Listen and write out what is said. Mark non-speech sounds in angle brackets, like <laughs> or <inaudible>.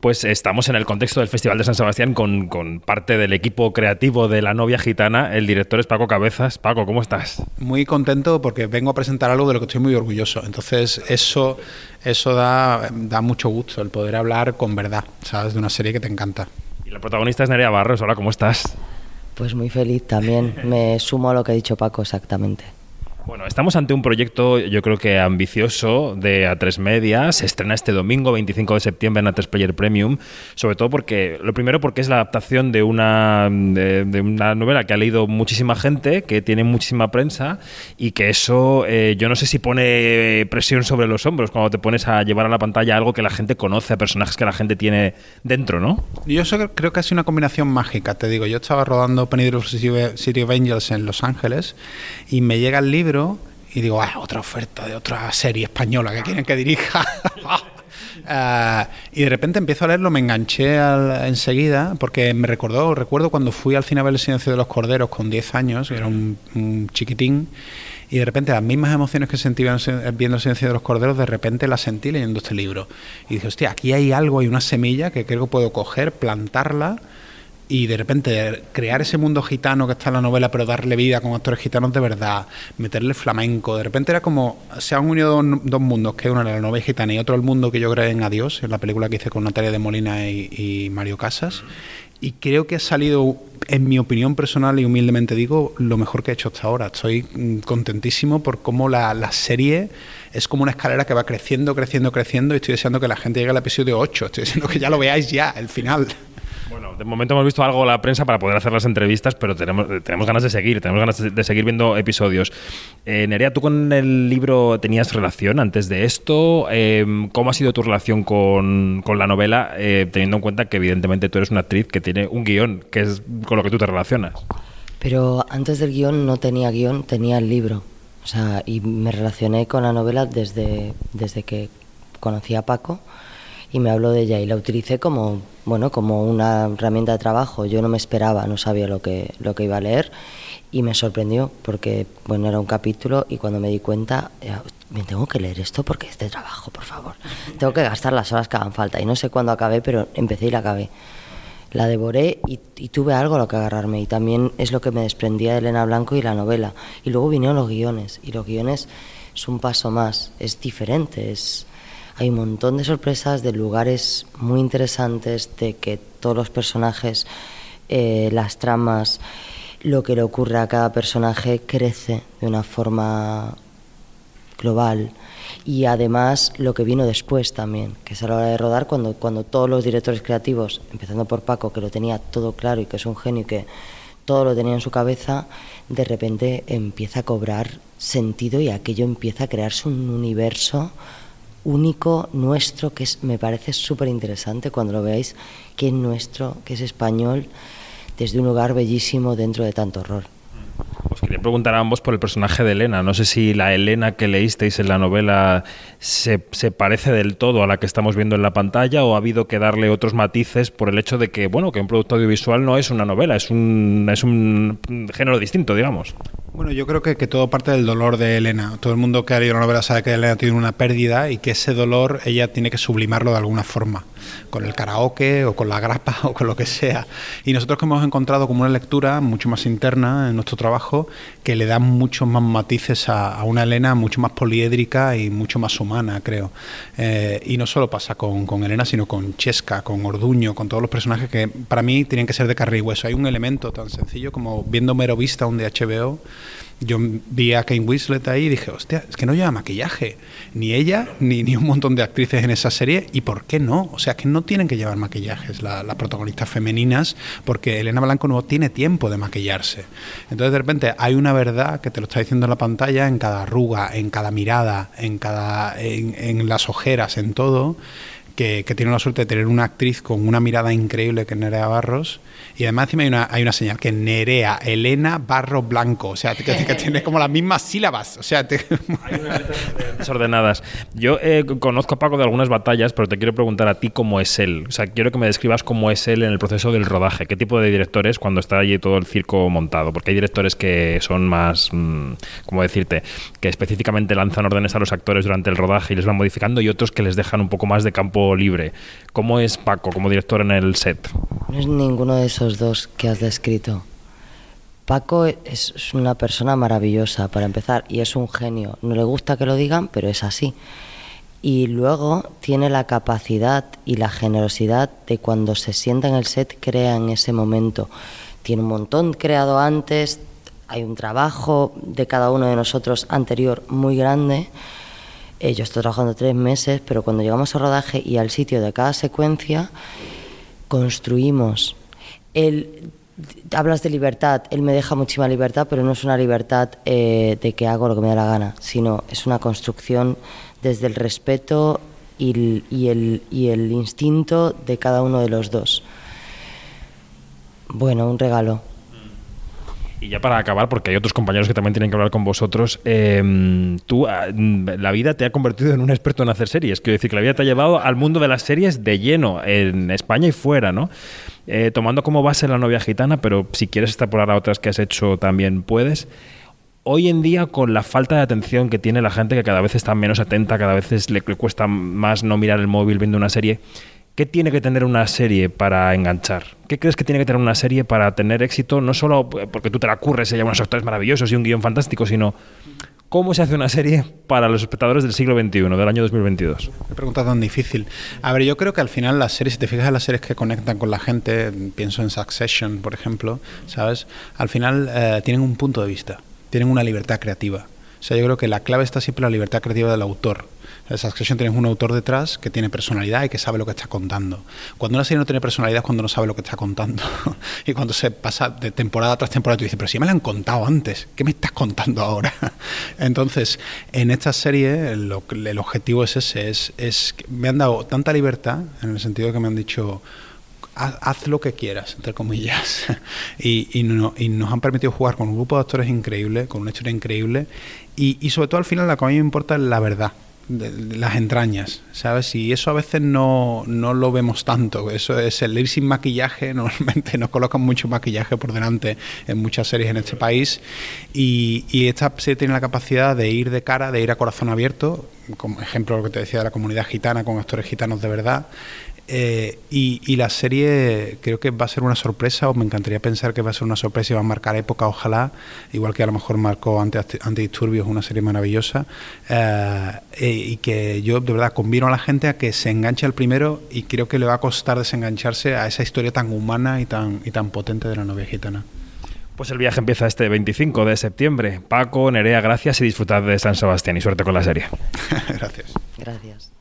Pues estamos en el contexto del Festival de San Sebastián con, parte del equipo creativo de La Novia Gitana. El director es Paco Cabezas. Paco, ¿cómo estás? Muy contento porque vengo a presentar algo de lo que estoy muy orgulloso. Entonces, eso, eso da, da mucho gusto, el poder hablar con verdad, ¿sabes? De una serie que te encanta. Y la protagonista es Nerea Barros. Hola, ¿cómo estás? Pues muy feliz también. Me sumo a lo que ha dicho Paco exactamente. Bueno, estamos ante un proyecto, yo creo que ambicioso, de A3 Media. Se estrena este domingo, 25 de septiembre, en A3 Player Premium. Sobre todo porque, lo primero, porque es la adaptación de una, de, una novela que ha leído muchísima gente, que tiene muchísima prensa, y que eso, eh, yo no sé si pone presión sobre los hombros cuando te pones a llevar a la pantalla algo que la gente conoce, a personajes que la gente tiene dentro, ¿no? Yo creo que ha sido una combinación mágica, te digo. Yo estaba rodando Penny City of Angels en Los Ángeles y me llega el libro y digo, ah, otra oferta de otra serie española que quieren que dirija. <laughs> Ah, y de repente empiezo a leerlo, me enganché enseguida, porque me recordó, recuerdo cuando fui al cine a ver El Silencio de los Corderos con 10 años, era un, chiquitín, y de repente las mismas emociones que sentí viendo El Silencio de los Corderos, de repente las sentí leyendo este libro. Y dije, hostia, aquí hay algo, hay una semilla que creo que puedo coger, plantarla y de repente crear ese mundo gitano que está en la novela, pero darle vida con actores gitanos de verdad, meterle flamenco, de repente era como, se han unido dos, mundos, que uno era la novela gitana y otro el mundo que yo creo en Adiós, en la película que hice con Natalia de Molina y, Mario Casas, y creo que ha salido, en mi opinión personal y humildemente digo, lo mejor que he hecho hasta ahora. Estoy mm, contentísimo por cómo la, la serie es como una escalera que va creciendo, creciendo, creciendo, y estoy deseando que la gente llegue al episodio 8, estoy deseando que ya lo veáis ya, el final. De momento hemos visto algo en la prensa para poder hacer las entrevistas, pero tenemos, tenemos ganas de seguir, tenemos ganas de, seguir viendo episodios. Eh, Nerea, ¿tú con el libro tenías relación antes de esto? Em, ¿Cómo ha sido tu relación con, la novela, eh, teniendo en cuenta que evidentemente tú eres una actriz que tiene un guion, que es con lo que tú te relacionas? Pero antes del guion no tenía guion, tenía el libro. O sea, y me relacioné con la novela desde, desde que conocí a Paco y me habló de ella y la utilicé como, bueno, como una herramienta de trabajo. Yo no me esperaba, no sabía lo que, lo que iba a leer y me sorprendió porque, bueno, era un capítulo y cuando me di cuenta, me tengo que leer esto porque es de trabajo, por favor. Tengo que gastar las horas que hagan falta y no sé cuándo acabé, pero empecé y la acabé. La devoré y, y tuve algo a lo que agarrarme y también es lo que me desprendía de Elena Blanco y la novela. Y luego vinieron los guiones y los guiones es un paso más, es diferente, es hay un montón de sorpresas, de lugares muy interesantes, de que todos los personajes, eh, las tramas, lo que le ocurre a cada personaje crece de una forma global. Y además lo que vino después también, que es a la hora de rodar cuando, cuando todos los directores creativos, empezando por Paco, que lo tenía todo claro y que es un genio y que todo lo tenía en su cabeza, de repente empieza a cobrar sentido y aquello empieza a crearse un universo único nuestro que es, me parece súper interesante cuando lo veáis, que es nuestro, que es español, desde un lugar bellísimo dentro de tanto horror. Quería preguntar a ambos por el personaje de Elena. No sé si la Elena que leísteis en la novela se, se, parece del todo a la que estamos viendo en la pantalla o ha habido que darle otros matices por el hecho de que, bueno, que un producto audiovisual no es una novela, es un, es un género distinto, digamos. Bueno, yo creo que, que, todo parte del dolor de Elena. Todo el mundo que ha leído la novela sabe que Elena tiene una pérdida y que ese dolor ella tiene que sublimarlo de alguna forma, con el karaoke o con la grapa <laughs> o con lo que sea. Y nosotros que hemos encontrado como una lectura mucho más interna en nuestro trabajo, que le da muchos más matices a, una Elena mucho más poliédrica y mucho más humana, creo. Eh, y no solo pasa con, Elena, sino con Chesca, con Orduño, con todos los personajes que para mí tienen que ser de carne y hueso. Hay un elemento tan sencillo como viendo Mero Vista, un de yo vi a Kane Winslet ahí y dije, hostia, es que no lleva maquillaje. Ni ella, ni, ni un montón de actrices en esa serie. ¿Y por qué no? O sea, que no tienen que llevar maquillajes las protagonistas femeninas porque Elena Blanco no tiene tiempo de maquillarse. Entonces, de repente, hay una verdad que te lo está diciendo en la pantalla, en cada arruga, en cada mirada, en, cada, en las ojeras, en todo que, tiene la suerte de tener una actriz con una mirada increíble que Nerea Barros. Y además encima hay una, hay una señal que Nerea Elena Barro Blanco. O sea, que, tiene como las mismas sílabas. O sea, hay unas <laughs> desordenadas. Yo eh, conozco a Paco de algunas batallas, pero te quiero preguntar a ti cómo es él. O sea, quiero que me describas cómo es él en el proceso del rodaje. ¿Qué tipo de directores cuando está allí todo el circo montado? Porque hay directores que son más, mm, ¿cómo decirte? Que específicamente lanzan órdenes a los actores durante el rodaje y les van modificando y otros que les dejan un poco más de campo libre. ¿Cómo es Paco como director en el set? No es ninguno de esos dos que has descrito. Paco es una persona maravillosa, para empezar, y es un genio. No le gusta que lo digan, pero es así. Y luego tiene la capacidad y la generosidad de cuando se sienta en el set, crea en ese momento. Tiene un montón creado antes, hay un trabajo de cada uno de nosotros anterior muy grande. Eh, yo estoy trabajando tres meses, pero cuando llegamos al rodaje y al sitio de cada secuencia, construimos. Él, hablas de libertad, él me deja muchísima libertad, pero no es una libertad eh, de que hago lo que me da la gana, sino es una construcción desde el respeto y el, y el instinto de cada uno de los dos. Bueno, un regalo. Y ya para acabar, porque hay otros compañeros que también tienen que hablar con vosotros, em, tú, ah, la vida te ha convertido en un experto en hacer series. Quiero decir que la vida te ha llevado al mundo de las series de lleno, en España y fuera, ¿no? Eh, tomando como base la novia gitana, pero si quieres extrapolar a otras que has hecho también puedes. Hoy en día, con la falta de atención que tiene la gente, que cada vez está menos atenta, cada vez le cuesta más no mirar el móvil viendo una serie, ¿Qué tiene que tener una serie para enganchar? ¿Qué crees que tiene que tener una serie para tener éxito? No solo porque tú te la curres y hay unos actores maravillosos y un guion fantástico, sino ¿Cómo se hace una serie para los espectadores del siglo XXI, del año 2022? Qué pregunta tan difícil. A ver, yo creo que al final las series, si te fijas en las series que conectan con la gente, pienso en Succession, por ejemplo, ¿sabes? Al final eh, tienen un punto de vista, tienen una libertad creativa. O sea, yo creo que la clave está siempre en la libertad creativa del autor. En Succession tienes un autor detrás que tiene personalidad y que sabe lo que está contando. Cuando una serie no tiene personalidad es cuando no sabe lo que está contando. <laughs> y cuando se pasa de temporada tras temporada, tú dices, pero si me la han contado antes, ¿qué me estás contando ahora? <laughs> Entonces, en esta serie el objetivo es ese, es, es me han dado tanta libertad, en el sentido de que me han dicho, haz, lo que quieras, entre comillas. <laughs> y, nos han permitido jugar con un grupo de actores increíble, con una historia increíble. Y, sobre todo al final lo que a mí me importa es la verdad las entrañas, ¿sabes? Y eso a veces no, no, lo vemos tanto. Eso es el ir sin maquillaje. <laughs> Normalmente nos colocan mucho maquillaje por delante en muchas series en este país. Y, y esta serie tiene la capacidad de ir de cara, de ir a corazón abierto. Como ejemplo, lo que te decía de la comunidad gitana, con actores gitanos de verdad. Eh, y, la serie creo que va a ser una sorpresa, o me encantaría pensar que va a ser una sorpresa y va a marcar época, ojalá, igual que a lo mejor marcó Antidisturbios, una serie maravillosa, eh, y que yo de verdad convino a la gente a que se enganche al primero y creo que le va a costar desengancharse a esa historia tan humana y tan, y tan potente de la novia gitana. Pues el viaje empieza este 25 de septiembre. Paco, Nerea, gracias y disfrutad de San Sebastián y suerte con la serie. <laughs> gracias. Gracias.